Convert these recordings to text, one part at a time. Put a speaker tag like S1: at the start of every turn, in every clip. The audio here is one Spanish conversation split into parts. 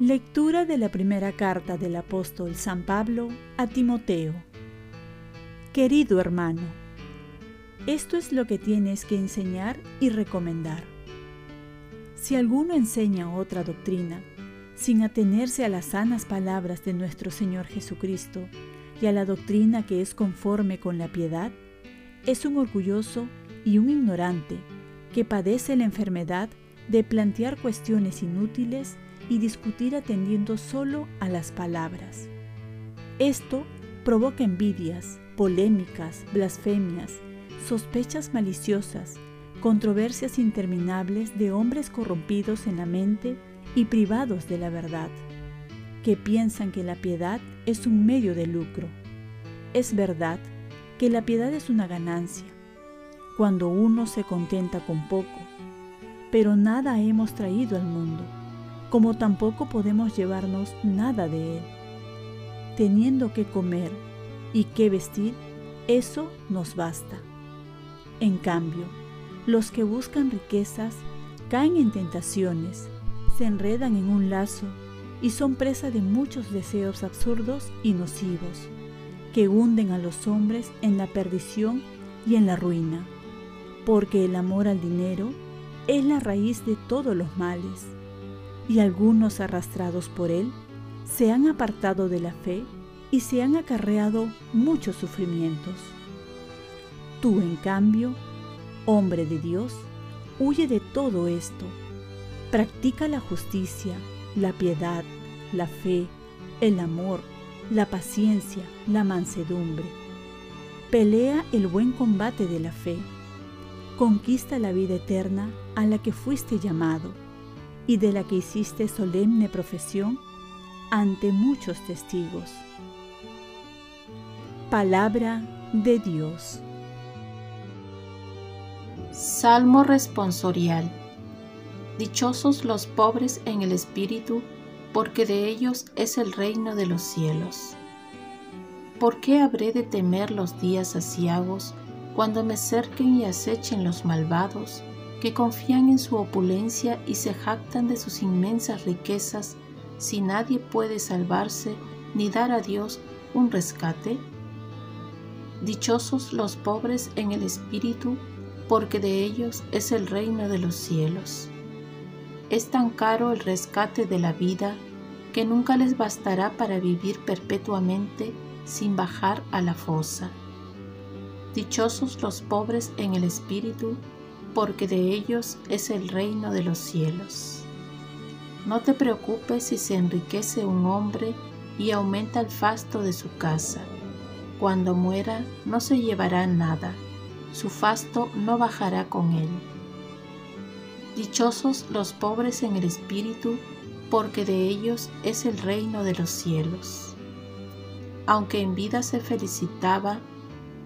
S1: Lectura de la primera carta del apóstol San Pablo a Timoteo. Querido hermano, esto es lo que tienes que enseñar y recomendar. Si alguno enseña otra doctrina, sin atenerse a las sanas palabras de nuestro Señor Jesucristo y a la doctrina que es conforme con la piedad, es un orgulloso y un ignorante que padece la enfermedad de plantear cuestiones inútiles y discutir atendiendo solo a las palabras. Esto provoca envidias, polémicas, blasfemias, sospechas maliciosas, controversias interminables de hombres corrompidos en la mente y privados de la verdad, que piensan que la piedad es un medio de lucro. Es verdad que la piedad es una ganancia, cuando uno se contenta con poco, pero nada hemos traído al mundo como tampoco podemos llevarnos nada de él. Teniendo que comer y que vestir, eso nos basta. En cambio, los que buscan riquezas caen en tentaciones, se enredan en un lazo y son presa de muchos deseos absurdos y nocivos, que hunden a los hombres en la perdición y en la ruina, porque el amor al dinero es la raíz de todos los males y algunos arrastrados por él se han apartado de la fe y se han acarreado muchos sufrimientos. Tú, en cambio, hombre de Dios, huye de todo esto. Practica la justicia, la piedad, la fe, el amor, la paciencia, la mansedumbre. Pelea el buen combate de la fe. Conquista la vida eterna a la que fuiste llamado y de la que hiciste solemne profesión ante muchos testigos. Palabra de Dios.
S2: Salmo responsorial. Dichosos los pobres en el espíritu, porque de ellos es el reino de los cielos. ¿Por qué habré de temer los días asiagos cuando me cerquen y acechen los malvados? que confían en su opulencia y se jactan de sus inmensas riquezas, si nadie puede salvarse ni dar a Dios un rescate? Dichosos los pobres en el espíritu, porque de ellos es el reino de los cielos. Es tan caro el rescate de la vida que nunca les bastará para vivir perpetuamente sin bajar a la fosa. Dichosos los pobres en el espíritu, porque de ellos es el reino de los cielos. No te preocupes si se enriquece un hombre y aumenta el fasto de su casa. Cuando muera no se llevará nada, su fasto no bajará con él. Dichosos los pobres en el espíritu, porque de ellos es el reino de los cielos. Aunque en vida se felicitaba,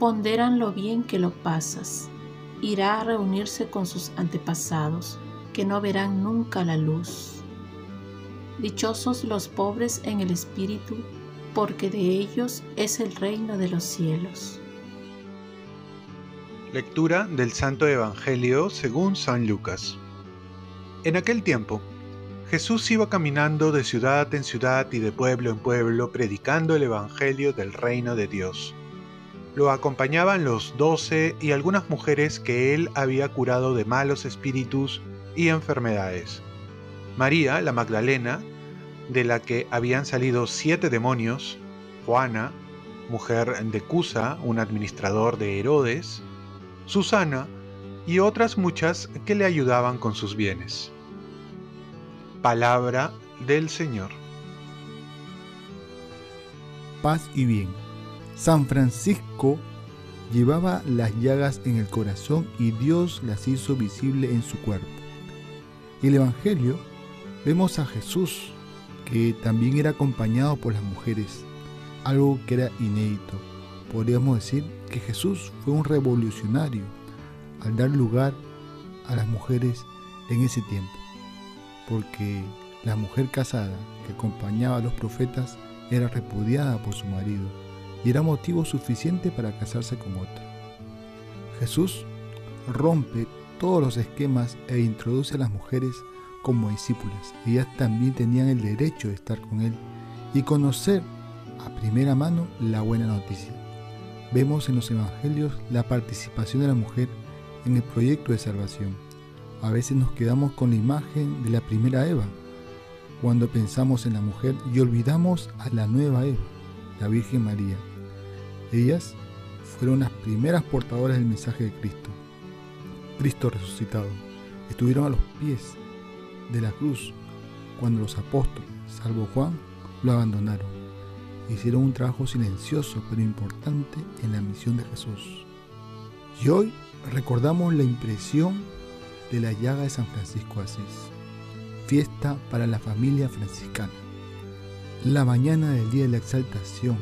S2: ponderan lo bien que lo pasas irá a reunirse con sus antepasados, que no verán nunca la luz. Dichosos los pobres en el espíritu, porque de ellos es el reino de los cielos.
S3: Lectura del Santo Evangelio según San Lucas. En aquel tiempo, Jesús iba caminando de ciudad en ciudad y de pueblo en pueblo predicando el Evangelio del reino de Dios lo acompañaban los doce y algunas mujeres que él había curado de malos espíritus y enfermedades. María, la Magdalena, de la que habían salido siete demonios, Juana, mujer de Cusa, un administrador de Herodes, Susana y otras muchas que le ayudaban con sus bienes. Palabra del Señor.
S4: Paz y bien. San Francisco llevaba las llagas en el corazón y Dios las hizo visible en su cuerpo. En el Evangelio vemos a Jesús, que también era acompañado por las mujeres, algo que era inédito. Podríamos decir que Jesús fue un revolucionario al dar lugar a las mujeres en ese tiempo, porque la mujer casada que acompañaba a los profetas era repudiada por su marido y era motivo suficiente para casarse con otra. Jesús rompe todos los esquemas e introduce a las mujeres como discípulas. Ellas también tenían el derecho de estar con Él y conocer a primera mano la buena noticia. Vemos en los evangelios la participación de la mujer en el proyecto de salvación. A veces nos quedamos con la imagen de la primera Eva, cuando pensamos en la mujer y olvidamos a la nueva Eva, la Virgen María. Ellas fueron las primeras portadoras del mensaje de Cristo. Cristo resucitado. Estuvieron a los pies de la cruz cuando los apóstoles, salvo Juan, lo abandonaron. Hicieron un trabajo silencioso pero importante en la misión de Jesús. Y hoy recordamos la impresión de la llaga de San Francisco Asís, fiesta para la familia franciscana. La mañana del día de la exaltación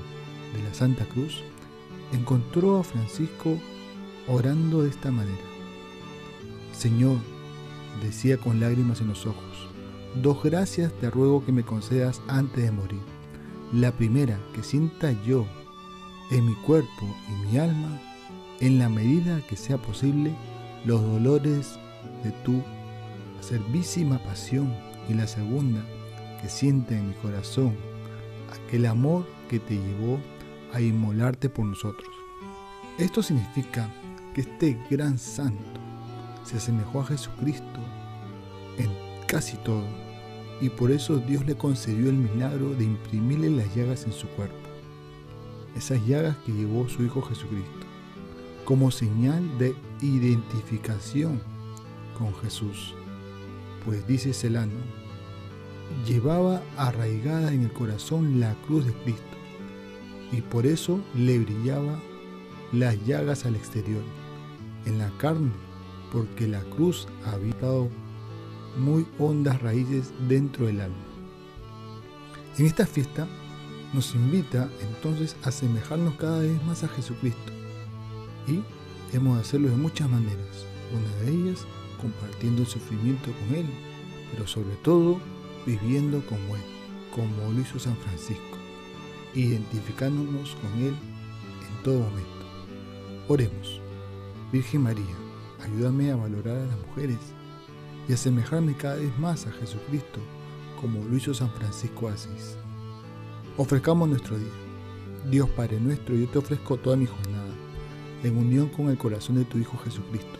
S4: de la Santa Cruz, encontró a Francisco orando de esta manera. Señor, decía con lágrimas en los ojos, dos gracias te ruego que me concedas antes de morir. La primera, que sienta yo en mi cuerpo y mi alma, en la medida que sea posible, los dolores de tu servísima pasión. Y la segunda, que sienta en mi corazón aquel amor que te llevó a inmolarte por nosotros. Esto significa que este gran santo se asemejó a Jesucristo en casi todo y por eso Dios le concedió el milagro de imprimirle las llagas en su cuerpo, esas llagas que llevó su Hijo Jesucristo, como señal de identificación con Jesús, pues dice Celano, llevaba arraigada en el corazón la cruz de Cristo y por eso le brillaba las llagas al exterior, en la carne, porque la cruz había dado muy hondas raíces dentro del alma. En esta fiesta nos invita entonces a asemejarnos cada vez más a Jesucristo y hemos de hacerlo de muchas maneras. Una de ellas compartiendo el sufrimiento con Él, pero sobre todo viviendo como Él, como lo San Francisco, identificándonos con Él en todo momento. Oremos. Virgen María, ayúdame a valorar a las mujeres y asemejarme cada vez más a Jesucristo, como lo San Francisco Asís. Ofrezcamos nuestro día. Dios Padre nuestro, yo te ofrezco toda mi jornada, en unión con el corazón de tu Hijo Jesucristo,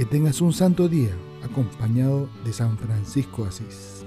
S4: que tengas un santo día acompañado de San Francisco Asís.